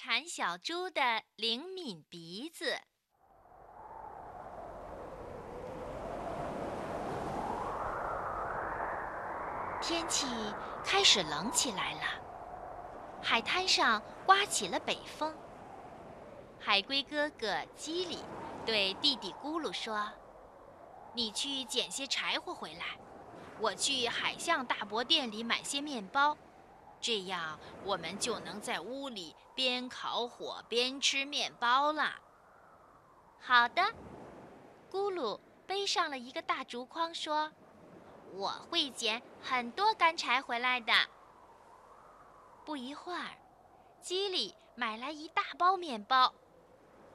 馋小猪的灵敏鼻子。天气开始冷起来了，海滩上刮起了北风。海龟哥哥基里对弟弟咕噜说：“你去捡些柴火回来，我去海象大伯店里买些面包。”这样，我们就能在屋里边烤火边吃面包了。好的，咕噜背上了一个大竹筐，说：“我会捡很多干柴回来的。”不一会儿，基里买来一大包面包，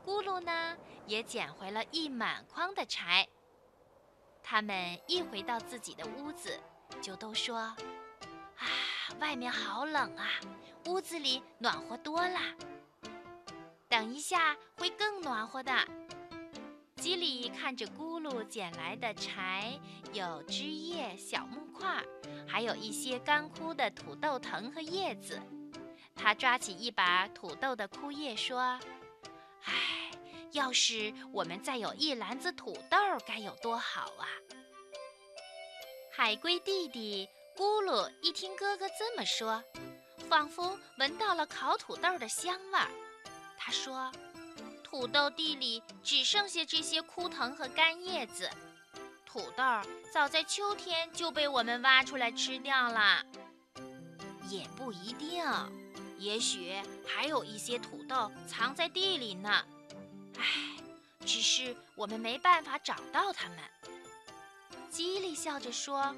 咕噜呢也捡回了一满筐的柴。他们一回到自己的屋子，就都说：“啊。”外面好冷啊，屋子里暖和多了。等一下会更暖和的。基里看着咕噜捡来的柴，有枝叶、小木块，还有一些干枯的土豆藤和叶子。他抓起一把土豆的枯叶，说：“唉，要是我们再有一篮子土豆，该有多好啊！”海龟弟弟。咕噜一听哥哥这么说，仿佛闻到了烤土豆的香味儿。他说：“土豆地里只剩下这些枯藤和干叶子，土豆早在秋天就被我们挖出来吃掉了。也不一定，也许还有一些土豆藏在地里呢。唉，只是我们没办法找到它们。”基里笑着说。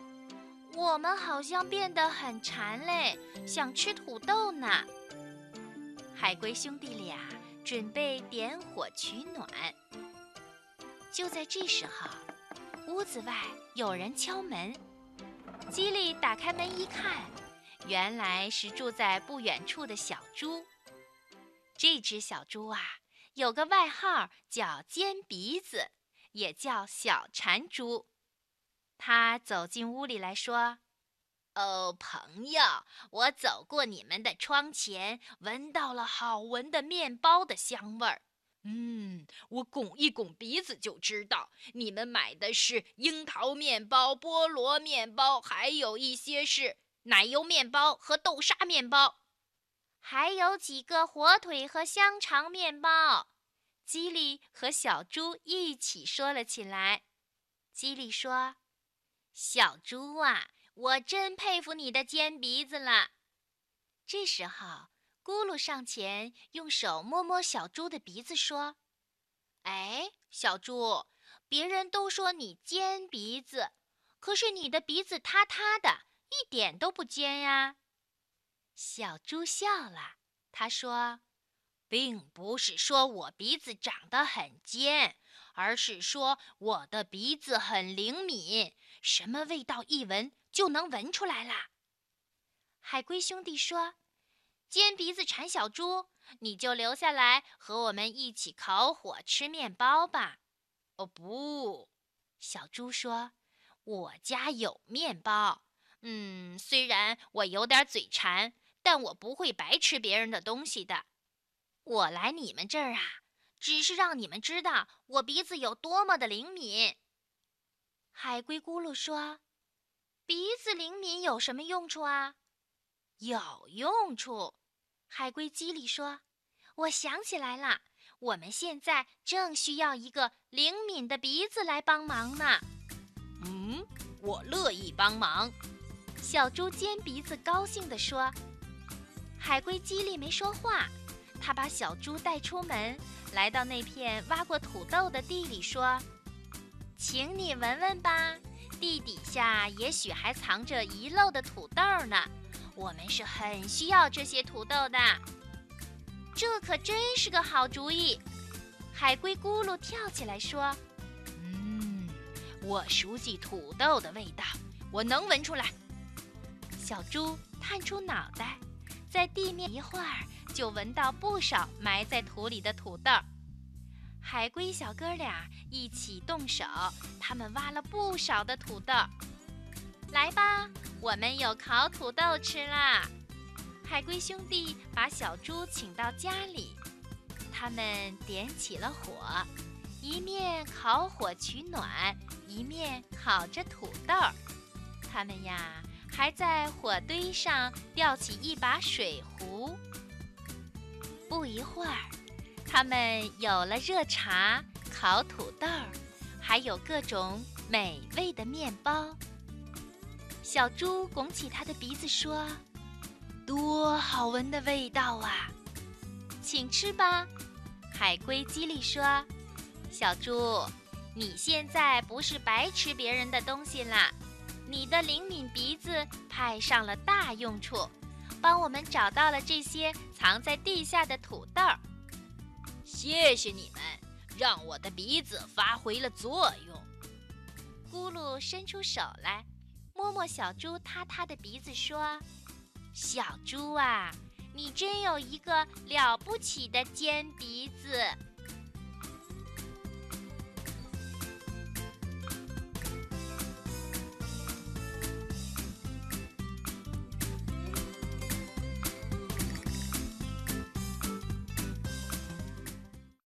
我们好像变得很馋嘞，想吃土豆呢。海龟兄弟俩准备点火取暖。就在这时候，屋子外有人敲门。基里打开门一看，原来是住在不远处的小猪。这只小猪啊，有个外号叫尖鼻子，也叫小馋猪。他走进屋里来说：“哦，朋友，我走过你们的窗前，闻到了好闻的面包的香味儿。嗯，我拱一拱鼻子就知道，你们买的是樱桃面包、菠萝面包，还有一些是奶油面包和豆沙面包，还有几个火腿和香肠面包。”基里和小猪一起说了起来。基里说。小猪啊，我真佩服你的尖鼻子了。这时候，咕噜上前，用手摸摸小猪的鼻子，说：“哎，小猪，别人都说你尖鼻子，可是你的鼻子塌塌的，一点都不尖呀。”小猪笑了，他说：“并不是说我鼻子长得很尖。”而是说我的鼻子很灵敏，什么味道一闻就能闻出来啦。海龟兄弟说：“尖鼻子馋小猪，你就留下来和我们一起烤火吃面包吧。”哦不，小猪说：“我家有面包。嗯，虽然我有点嘴馋，但我不会白吃别人的东西的。我来你们这儿啊。”只是让你们知道我鼻子有多么的灵敏。海龟咕噜说：“鼻子灵敏有什么用处啊？”“有用处。”海龟基里说：“我想起来了，我们现在正需要一个灵敏的鼻子来帮忙呢。”“嗯，我乐意帮忙。”小猪尖鼻子高兴地说。海龟基里没说话，他把小猪带出门。来到那片挖过土豆的地里，说：“请你闻闻吧，地底下也许还藏着遗漏的土豆呢。我们是很需要这些土豆的。”这可真是个好主意！海龟咕噜跳起来说：“嗯，我熟悉土豆的味道，我能闻出来。”小猪探出脑袋，在地面一会儿。就闻到不少埋在土里的土豆。海龟小哥俩一起动手，他们挖了不少的土豆。来吧，我们有烤土豆吃啦！海龟兄弟把小猪请到家里，他们点起了火，一面烤火取暖，一面烤着土豆。他们呀，还在火堆上吊起一把水壶。不一会儿，他们有了热茶、烤土豆，还有各种美味的面包。小猪拱起它的鼻子说。多好闻的味道啊！请吃吧，海龟叽里说：“小猪，你现在不是白吃别人的东西啦，你的灵敏鼻子派上了大用处，帮我们找到了这些藏在地下的土豆。谢谢你们，让我的鼻子发挥了作用。”咕噜伸出手来，摸摸小猪塌塌的鼻子说。小猪啊，你真有一个了不起的尖鼻子。